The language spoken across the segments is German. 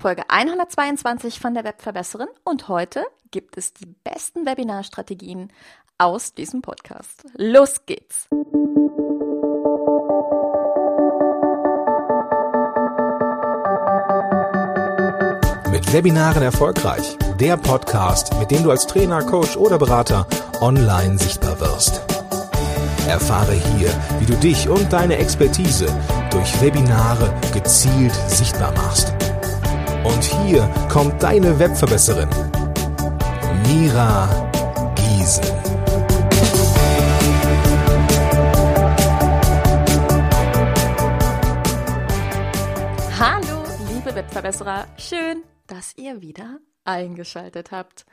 Folge 122 von der Webverbesserin und heute gibt es die besten Webinarstrategien aus diesem Podcast. Los geht's! Mit Webinaren erfolgreich. Der Podcast, mit dem du als Trainer, Coach oder Berater online sichtbar wirst. Erfahre hier, wie du dich und deine Expertise durch Webinare gezielt sichtbar machst. Und hier kommt deine Webverbesserin, Mira Giesen. Hallo, liebe Webverbesserer, schön, dass ihr wieder eingeschaltet habt.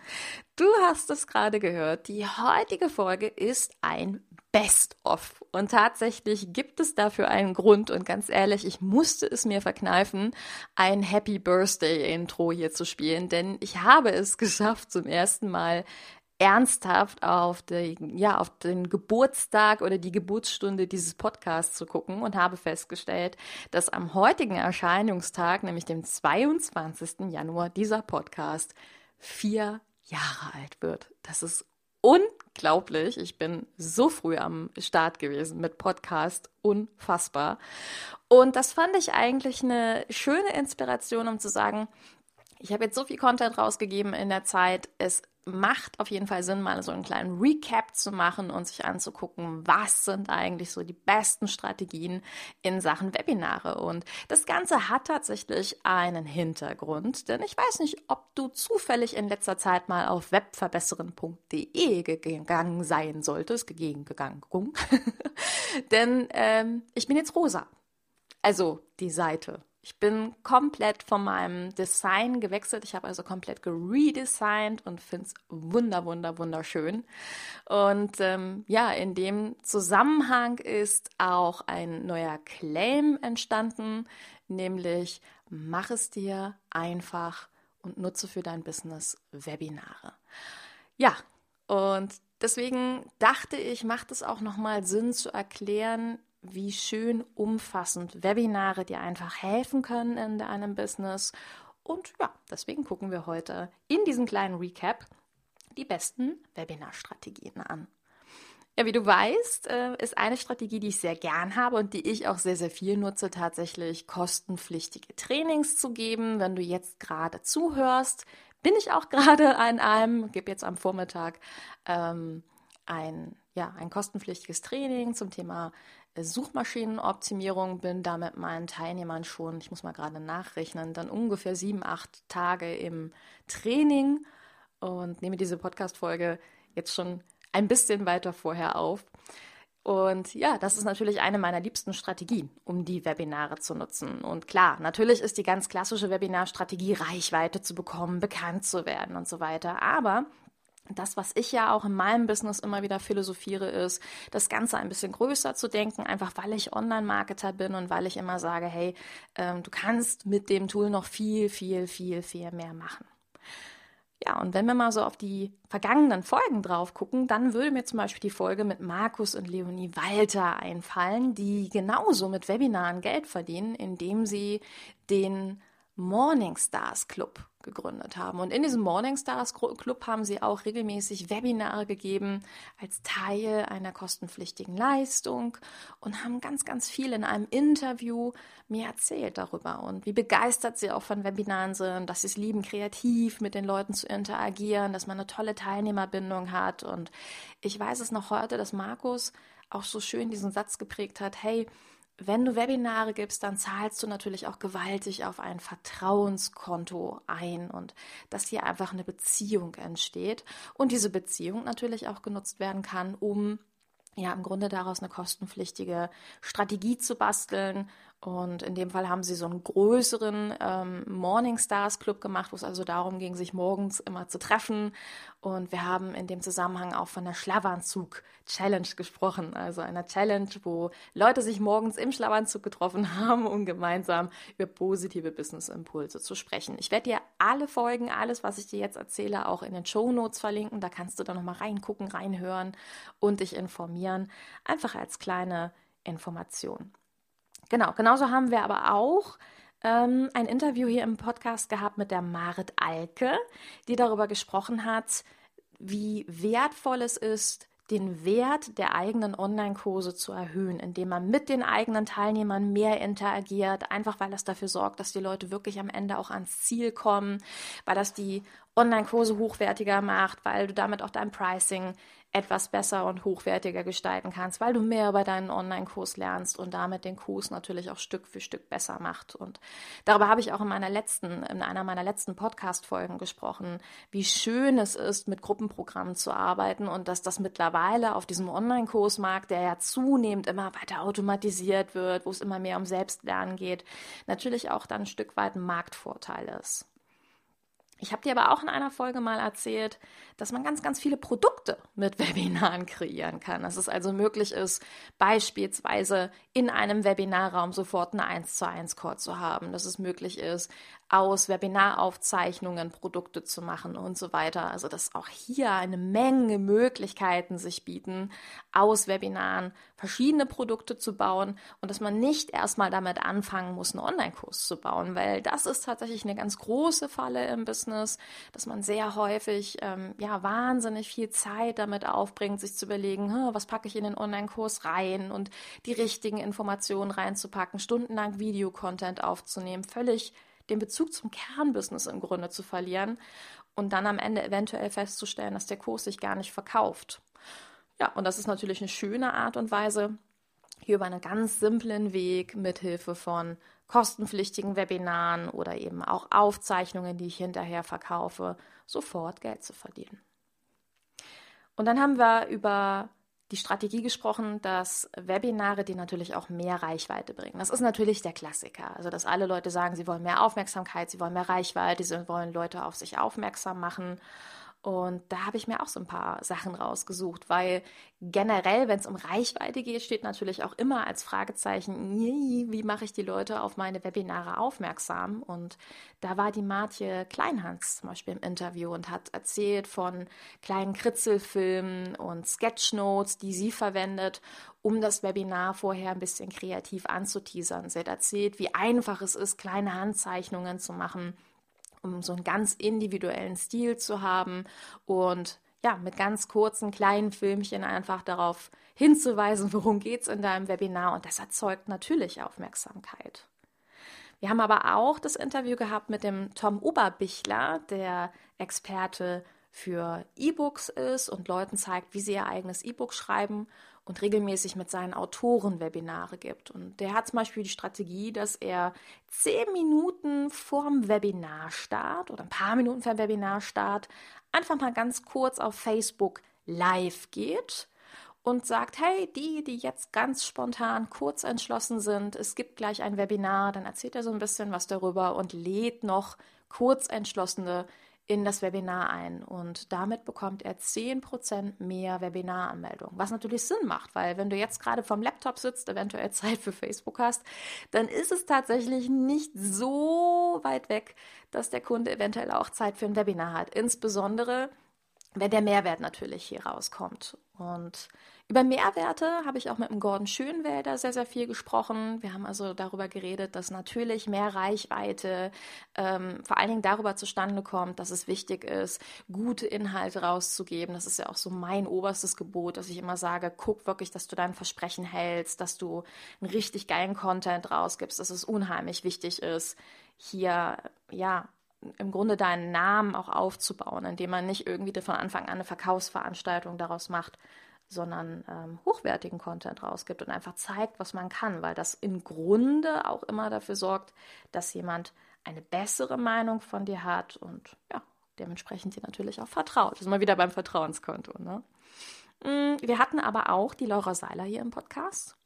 Du hast es gerade gehört, die heutige Folge ist ein Best-of. Und tatsächlich gibt es dafür einen Grund. Und ganz ehrlich, ich musste es mir verkneifen, ein Happy Birthday-Intro hier zu spielen, denn ich habe es geschafft, zum ersten Mal ernsthaft auf, die, ja, auf den Geburtstag oder die Geburtsstunde dieses Podcasts zu gucken und habe festgestellt, dass am heutigen Erscheinungstag, nämlich dem 22. Januar, dieser Podcast vier Jahre alt wird. Das ist unglaublich. Ich bin so früh am Start gewesen mit Podcast. Unfassbar. Und das fand ich eigentlich eine schöne Inspiration, um zu sagen, ich habe jetzt so viel Content rausgegeben in der Zeit. Es macht auf jeden Fall Sinn, mal so einen kleinen Recap zu machen und sich anzugucken, was sind eigentlich so die besten Strategien in Sachen Webinare. Und das Ganze hat tatsächlich einen Hintergrund, denn ich weiß nicht, ob du zufällig in letzter Zeit mal auf webverbesseren.de gegangen sein solltest, gegangen, denn ähm, ich bin jetzt rosa. Also die Seite ich bin komplett von meinem Design gewechselt. Ich habe also komplett geredesigned und finde es wunder, wunder, wunderschön. Und ähm, ja, in dem Zusammenhang ist auch ein neuer Claim entstanden, nämlich mach es dir einfach und nutze für dein Business Webinare. Ja, und deswegen dachte ich, macht es auch nochmal Sinn zu erklären, wie schön umfassend Webinare dir einfach helfen können in deinem Business. Und ja, deswegen gucken wir heute in diesem kleinen Recap die besten Webinarstrategien an. Ja, wie du weißt, äh, ist eine Strategie, die ich sehr gern habe und die ich auch sehr, sehr viel nutze, tatsächlich kostenpflichtige Trainings zu geben. Wenn du jetzt gerade zuhörst, bin ich auch gerade an einem, gebe jetzt am Vormittag ähm, ein, ja, ein kostenpflichtiges Training zum Thema Suchmaschinenoptimierung, bin da mit meinen Teilnehmern schon, ich muss mal gerade nachrechnen, dann ungefähr sieben, acht Tage im Training und nehme diese Podcast-Folge jetzt schon ein bisschen weiter vorher auf. Und ja, das ist natürlich eine meiner liebsten Strategien, um die Webinare zu nutzen. Und klar, natürlich ist die ganz klassische Webinarstrategie, Reichweite zu bekommen, bekannt zu werden und so weiter. Aber das, was ich ja auch in meinem Business immer wieder philosophiere, ist, das Ganze ein bisschen größer zu denken, einfach weil ich Online-Marketer bin und weil ich immer sage, hey, ähm, du kannst mit dem Tool noch viel, viel, viel, viel mehr machen. Ja, und wenn wir mal so auf die vergangenen Folgen drauf gucken, dann würde mir zum Beispiel die Folge mit Markus und Leonie Walter einfallen, die genauso mit Webinaren Geld verdienen, indem sie den Morning Stars Club gegründet haben. Und in diesem Morning Stars Club haben sie auch regelmäßig Webinare gegeben als Teil einer kostenpflichtigen Leistung und haben ganz, ganz viel in einem Interview mir erzählt darüber und wie begeistert sie auch von Webinaren sind, dass sie es lieben, kreativ mit den Leuten zu interagieren, dass man eine tolle Teilnehmerbindung hat. Und ich weiß es noch heute, dass Markus auch so schön diesen Satz geprägt hat, hey, wenn du Webinare gibst, dann zahlst du natürlich auch gewaltig auf ein Vertrauenskonto ein und dass hier einfach eine Beziehung entsteht und diese Beziehung natürlich auch genutzt werden kann, um ja im Grunde daraus eine kostenpflichtige Strategie zu basteln, und in dem Fall haben sie so einen größeren ähm, Morning Stars Club gemacht, wo es also darum ging, sich morgens immer zu treffen. Und wir haben in dem Zusammenhang auch von der Schlafanzug Challenge gesprochen. Also einer Challenge, wo Leute sich morgens im Schlafanzug getroffen haben, um gemeinsam über positive Business Impulse zu sprechen. Ich werde dir alle Folgen, alles, was ich dir jetzt erzähle, auch in den Show Notes verlinken. Da kannst du dann nochmal reingucken, reinhören und dich informieren. Einfach als kleine Information. Genau, genauso haben wir aber auch ähm, ein Interview hier im Podcast gehabt mit der Marit Alke, die darüber gesprochen hat, wie wertvoll es ist, den Wert der eigenen Online-Kurse zu erhöhen, indem man mit den eigenen Teilnehmern mehr interagiert, einfach weil das dafür sorgt, dass die Leute wirklich am Ende auch ans Ziel kommen, weil das die Online-Kurse hochwertiger macht, weil du damit auch dein Pricing etwas besser und hochwertiger gestalten kannst, weil du mehr über deinen Online-Kurs lernst und damit den Kurs natürlich auch Stück für Stück besser macht. Und darüber habe ich auch in meiner letzten, in einer meiner letzten Podcast-Folgen gesprochen, wie schön es ist, mit Gruppenprogrammen zu arbeiten und dass das mittlerweile auf diesem Online-Kursmarkt, der ja zunehmend immer weiter automatisiert wird, wo es immer mehr um Selbstlernen geht, natürlich auch dann ein Stück weit ein Marktvorteil ist. Ich habe dir aber auch in einer Folge mal erzählt, dass man ganz, ganz viele Produkte mit Webinaren kreieren kann. Dass es also möglich ist, beispielsweise in einem Webinarraum sofort eine 1 zu 1 Call zu haben. Dass es möglich ist, aus Webinaraufzeichnungen Produkte zu machen und so weiter. Also dass auch hier eine Menge Möglichkeiten sich bieten, aus Webinaren verschiedene Produkte zu bauen und dass man nicht erstmal damit anfangen muss, einen Online-Kurs zu bauen, weil das ist tatsächlich eine ganz große Falle im Business, dass man sehr häufig ähm, ja wahnsinnig viel Zeit damit aufbringt, sich zu überlegen, was packe ich in den Online-Kurs rein und die richtigen Informationen reinzupacken, stundenlang Videocontent aufzunehmen, völlig den Bezug zum Kernbusiness im Grunde zu verlieren und dann am Ende eventuell festzustellen, dass der Kurs sich gar nicht verkauft. Ja, und das ist natürlich eine schöne Art und Weise, hier über einen ganz simplen Weg mithilfe von kostenpflichtigen Webinaren oder eben auch Aufzeichnungen, die ich hinterher verkaufe, sofort Geld zu verdienen. Und dann haben wir über die Strategie gesprochen, dass Webinare die natürlich auch mehr Reichweite bringen. Das ist natürlich der Klassiker. Also, dass alle Leute sagen, sie wollen mehr Aufmerksamkeit, sie wollen mehr Reichweite, sie wollen Leute auf sich aufmerksam machen. Und da habe ich mir auch so ein paar Sachen rausgesucht, weil generell, wenn es um Reichweite geht, steht natürlich auch immer als Fragezeichen, wie mache ich die Leute auf meine Webinare aufmerksam? Und da war die Martje Kleinhans zum Beispiel im Interview und hat erzählt von kleinen Kritzelfilmen und Sketchnotes, die sie verwendet, um das Webinar vorher ein bisschen kreativ anzuteasern. Sie hat erzählt, wie einfach es ist, kleine Handzeichnungen zu machen um so einen ganz individuellen Stil zu haben und ja, mit ganz kurzen kleinen Filmchen einfach darauf hinzuweisen, worum geht es in deinem Webinar und das erzeugt natürlich Aufmerksamkeit. Wir haben aber auch das Interview gehabt mit dem Tom Oberbichler, der Experte für E-Books ist und Leuten zeigt, wie sie ihr eigenes E-Book schreiben und regelmäßig mit seinen Autoren Webinare gibt. Und der hat zum Beispiel die Strategie, dass er zehn Minuten vorm Webinarstart oder ein paar Minuten vor dem Webinarstart einfach mal ganz kurz auf Facebook live geht und sagt, hey, die, die jetzt ganz spontan kurz entschlossen sind, es gibt gleich ein Webinar, dann erzählt er so ein bisschen was darüber und lädt noch kurz entschlossene in das Webinar ein und damit bekommt er 10% mehr Webinaranmeldungen, was natürlich Sinn macht, weil wenn du jetzt gerade vom Laptop sitzt, eventuell Zeit für Facebook hast, dann ist es tatsächlich nicht so weit weg, dass der Kunde eventuell auch Zeit für ein Webinar hat, insbesondere wenn der Mehrwert natürlich hier rauskommt. Und über Mehrwerte habe ich auch mit dem Gordon Schönwälder sehr, sehr viel gesprochen. Wir haben also darüber geredet, dass natürlich mehr Reichweite ähm, vor allen Dingen darüber zustande kommt, dass es wichtig ist, gute Inhalte rauszugeben. Das ist ja auch so mein oberstes Gebot, dass ich immer sage, guck wirklich, dass du dein Versprechen hältst, dass du einen richtig geilen Content rausgibst, dass es unheimlich wichtig ist, hier ja im Grunde deinen Namen auch aufzubauen, indem man nicht irgendwie von Anfang an eine Verkaufsveranstaltung daraus macht, sondern ähm, hochwertigen Content rausgibt und einfach zeigt, was man kann, weil das im Grunde auch immer dafür sorgt, dass jemand eine bessere Meinung von dir hat und ja, dementsprechend dir natürlich auch vertraut. Das ist mal wieder beim Vertrauenskonto. Ne? Mm, wir hatten aber auch die Laura Seiler hier im Podcast.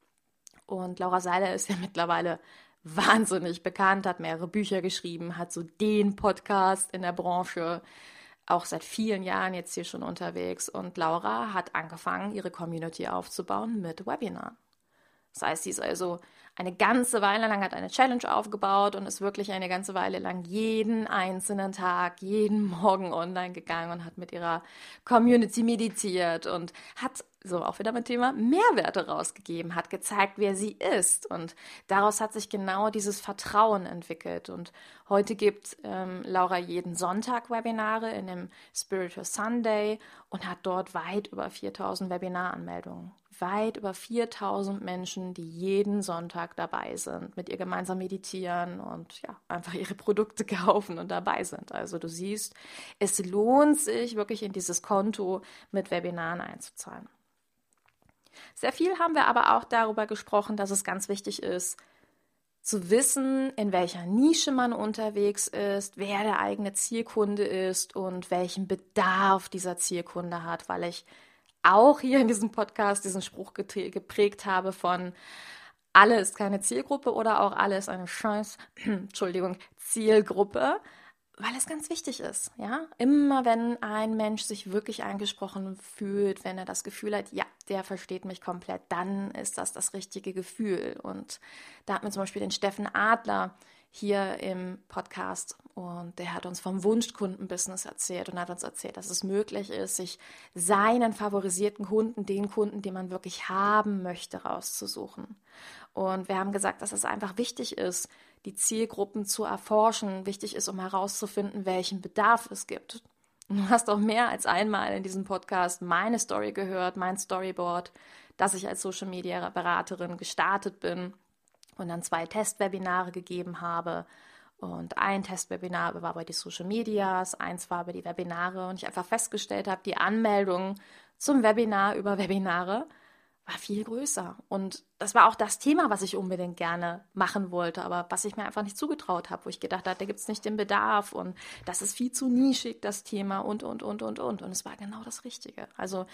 Und Laura Seiler ist ja mittlerweile wahnsinnig bekannt, hat mehrere Bücher geschrieben, hat so den Podcast in der Branche, auch seit vielen Jahren jetzt hier schon unterwegs. Und Laura hat angefangen, ihre Community aufzubauen mit Webinaren. Das heißt, sie ist also eine ganze Weile lang, hat eine Challenge aufgebaut und ist wirklich eine ganze Weile lang jeden einzelnen Tag, jeden Morgen online gegangen und hat mit ihrer Community meditiert und hat so auch wieder mit Thema Mehrwerte rausgegeben, hat gezeigt, wer sie ist. Und daraus hat sich genau dieses Vertrauen entwickelt. Und heute gibt ähm, Laura jeden Sonntag Webinare in dem Spiritual Sunday und hat dort weit über 4000 Webinaranmeldungen. Weit über 4000 Menschen, die jeden Sonntag dabei sind, mit ihr gemeinsam meditieren und ja, einfach ihre Produkte kaufen und dabei sind. Also du siehst, es lohnt sich wirklich in dieses Konto mit Webinaren einzuzahlen. Sehr viel haben wir aber auch darüber gesprochen, dass es ganz wichtig ist, zu wissen, in welcher Nische man unterwegs ist, wer der eigene Zielkunde ist und welchen Bedarf dieser Zielkunde hat, weil ich auch hier in diesem Podcast diesen Spruch geprägt habe von alle ist keine Zielgruppe oder auch alle ist eine Scheiß, Entschuldigung, Zielgruppe weil es ganz wichtig ist, ja. Immer wenn ein Mensch sich wirklich angesprochen fühlt, wenn er das Gefühl hat, ja, der versteht mich komplett, dann ist das das richtige Gefühl. Und da hat mir zum Beispiel den Steffen Adler hier im Podcast und der hat uns vom Wunschkundenbusiness erzählt und hat uns erzählt, dass es möglich ist, sich seinen favorisierten Kunden, den Kunden, den man wirklich haben möchte, rauszusuchen. Und wir haben gesagt, dass es einfach wichtig ist, die Zielgruppen zu erforschen, wichtig ist, um herauszufinden, welchen Bedarf es gibt. Du hast auch mehr als einmal in diesem Podcast meine Story gehört, mein Storyboard, dass ich als Social Media Beraterin gestartet bin und dann zwei Testwebinare gegeben habe. Und ein Testwebinar war bei die Social Medias, eins war bei die Webinare und ich einfach festgestellt habe, die Anmeldung zum Webinar über Webinare war viel größer. Und das war auch das Thema, was ich unbedingt gerne machen wollte, aber was ich mir einfach nicht zugetraut habe, wo ich gedacht habe, da gibt es nicht den Bedarf und das ist viel zu nischig, das Thema und, und, und, und, und. Und es war genau das Richtige. Also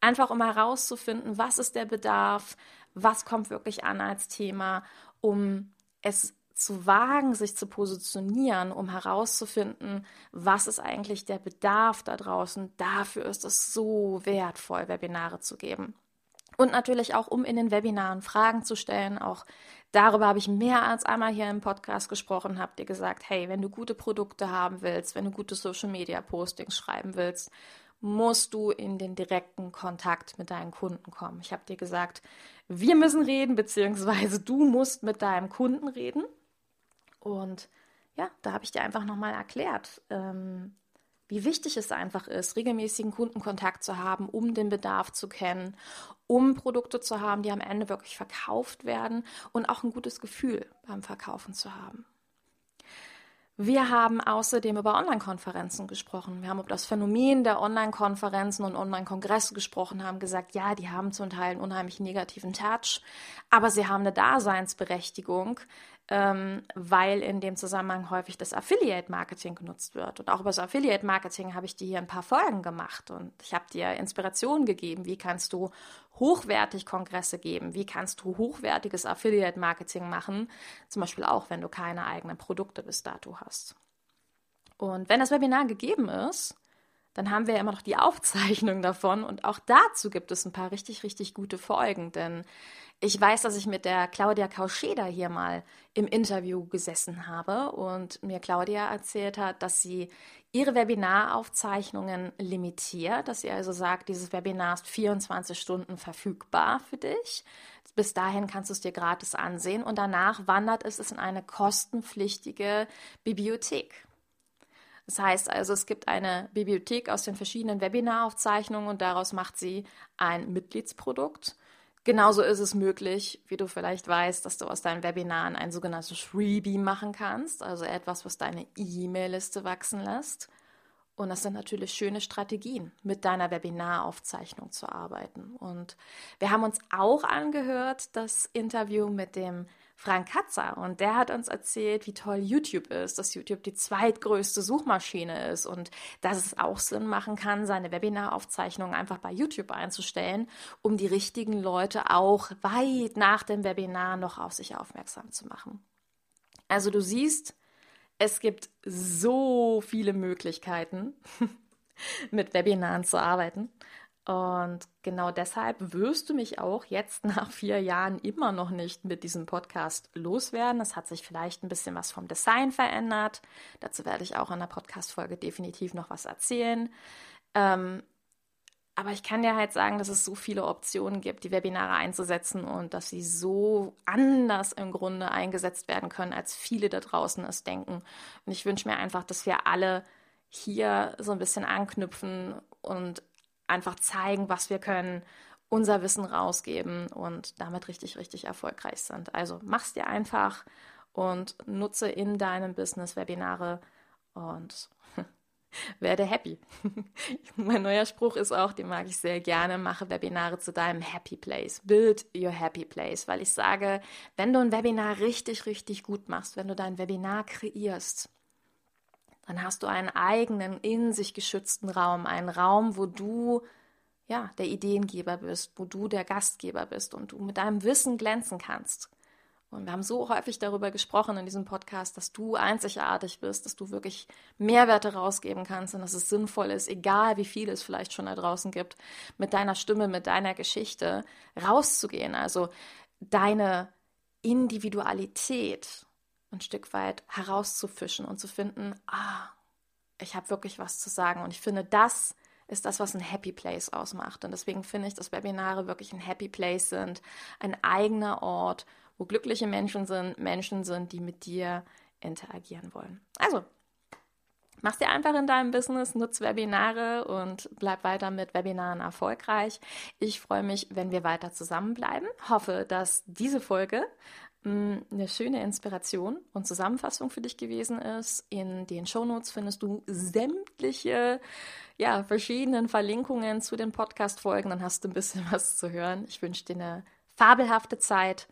einfach, um herauszufinden, was ist der Bedarf, was kommt wirklich an als Thema, um es zu wagen, sich zu positionieren, um herauszufinden, was ist eigentlich der Bedarf da draußen. Dafür ist es so wertvoll, Webinare zu geben. Und natürlich auch, um in den Webinaren Fragen zu stellen. Auch darüber habe ich mehr als einmal hier im Podcast gesprochen, habt ihr gesagt, hey, wenn du gute Produkte haben willst, wenn du gute Social-Media-Postings schreiben willst, musst du in den direkten Kontakt mit deinen Kunden kommen. Ich habe dir gesagt, wir müssen reden, beziehungsweise du musst mit deinem Kunden reden. Und ja, da habe ich dir einfach nochmal erklärt, ähm, wie wichtig es einfach ist, regelmäßigen Kundenkontakt zu haben, um den Bedarf zu kennen, um Produkte zu haben, die am Ende wirklich verkauft werden und auch ein gutes Gefühl beim Verkaufen zu haben. Wir haben außerdem über Online-Konferenzen gesprochen. Wir haben über das Phänomen der Online-Konferenzen und Online-Kongresse gesprochen, haben gesagt, ja, die haben zum Teil einen unheimlich negativen Touch, aber sie haben eine Daseinsberechtigung, ähm, weil in dem Zusammenhang häufig das Affiliate-Marketing genutzt wird. Und auch über das Affiliate-Marketing habe ich dir hier ein paar Folgen gemacht und ich habe dir Inspirationen gegeben, wie kannst du hochwertig Kongresse geben, wie kannst du hochwertiges Affiliate-Marketing machen, zum Beispiel auch, wenn du keine eigenen Produkte bis dato hast. Und wenn das Webinar gegeben ist, dann haben wir ja immer noch die Aufzeichnung davon und auch dazu gibt es ein paar richtig, richtig gute Folgen, denn ich weiß, dass ich mit der Claudia Kauscheder hier mal im Interview gesessen habe und mir Claudia erzählt hat, dass sie ihre Webinaraufzeichnungen limitiert, dass sie also sagt, dieses Webinar ist 24 Stunden verfügbar für dich. Bis dahin kannst du es dir gratis ansehen und danach wandert es in eine kostenpflichtige Bibliothek. Das heißt also, es gibt eine Bibliothek aus den verschiedenen Webinaraufzeichnungen und daraus macht sie ein Mitgliedsprodukt. Genauso ist es möglich, wie du vielleicht weißt, dass du aus deinen Webinaren ein sogenanntes Freebie machen kannst, also etwas, was deine E-Mail-Liste wachsen lässt. Und das sind natürlich schöne Strategien, mit deiner Webinaraufzeichnung zu arbeiten. Und wir haben uns auch angehört, das Interview mit dem Frank Katzer und der hat uns erzählt, wie toll YouTube ist, dass YouTube die zweitgrößte Suchmaschine ist und dass es auch Sinn machen kann, seine Webinaraufzeichnungen einfach bei YouTube einzustellen, um die richtigen Leute auch weit nach dem Webinar noch auf sich aufmerksam zu machen. Also du siehst, es gibt so viele Möglichkeiten, mit Webinaren zu arbeiten. Und genau deshalb wirst du mich auch jetzt nach vier Jahren immer noch nicht mit diesem Podcast loswerden. Es hat sich vielleicht ein bisschen was vom Design verändert. Dazu werde ich auch in der Podcast-Folge definitiv noch was erzählen. Ähm, aber ich kann dir halt sagen, dass es so viele Optionen gibt, die Webinare einzusetzen und dass sie so anders im Grunde eingesetzt werden können, als viele da draußen es denken. Und ich wünsche mir einfach, dass wir alle hier so ein bisschen anknüpfen und einfach zeigen, was wir können, unser Wissen rausgeben und damit richtig, richtig erfolgreich sind. Also mach's dir einfach und nutze in deinem Business Webinare und werde happy. mein neuer Spruch ist auch, den mag ich sehr gerne, mache Webinare zu deinem Happy Place. Build your Happy Place, weil ich sage, wenn du ein Webinar richtig, richtig gut machst, wenn du dein Webinar kreierst, dann hast du einen eigenen, in sich geschützten Raum, einen Raum, wo du ja, der Ideengeber bist, wo du der Gastgeber bist und du mit deinem Wissen glänzen kannst. Und wir haben so häufig darüber gesprochen in diesem Podcast, dass du einzigartig bist, dass du wirklich Mehrwerte rausgeben kannst und dass es sinnvoll ist, egal wie viel es vielleicht schon da draußen gibt, mit deiner Stimme, mit deiner Geschichte rauszugehen. Also deine Individualität ein Stück weit herauszufischen und zu finden, ah, ich habe wirklich was zu sagen. Und ich finde, das ist das, was ein Happy Place ausmacht. Und deswegen finde ich, dass Webinare wirklich ein Happy Place sind, ein eigener Ort, wo glückliche Menschen sind, Menschen sind, die mit dir interagieren wollen. Also, mach's dir einfach in deinem Business, nutz Webinare und bleib weiter mit Webinaren erfolgreich. Ich freue mich, wenn wir weiter zusammenbleiben. Hoffe, dass diese Folge eine schöne Inspiration und Zusammenfassung für dich gewesen ist. In den Shownotes findest du sämtliche ja, verschiedenen Verlinkungen zu den Podcast-Folgen. Dann hast du ein bisschen was zu hören. Ich wünsche dir eine fabelhafte Zeit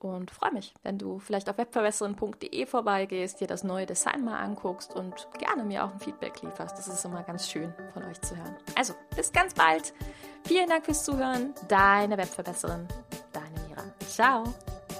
und freue mich, wenn du vielleicht auf webverbesserin.de vorbeigehst, dir das neue Design mal anguckst und gerne mir auch ein Feedback lieferst. Das ist immer ganz schön von euch zu hören. Also, bis ganz bald. Vielen Dank fürs Zuhören. Deine Webverbesserin, deine Mira. Ciao.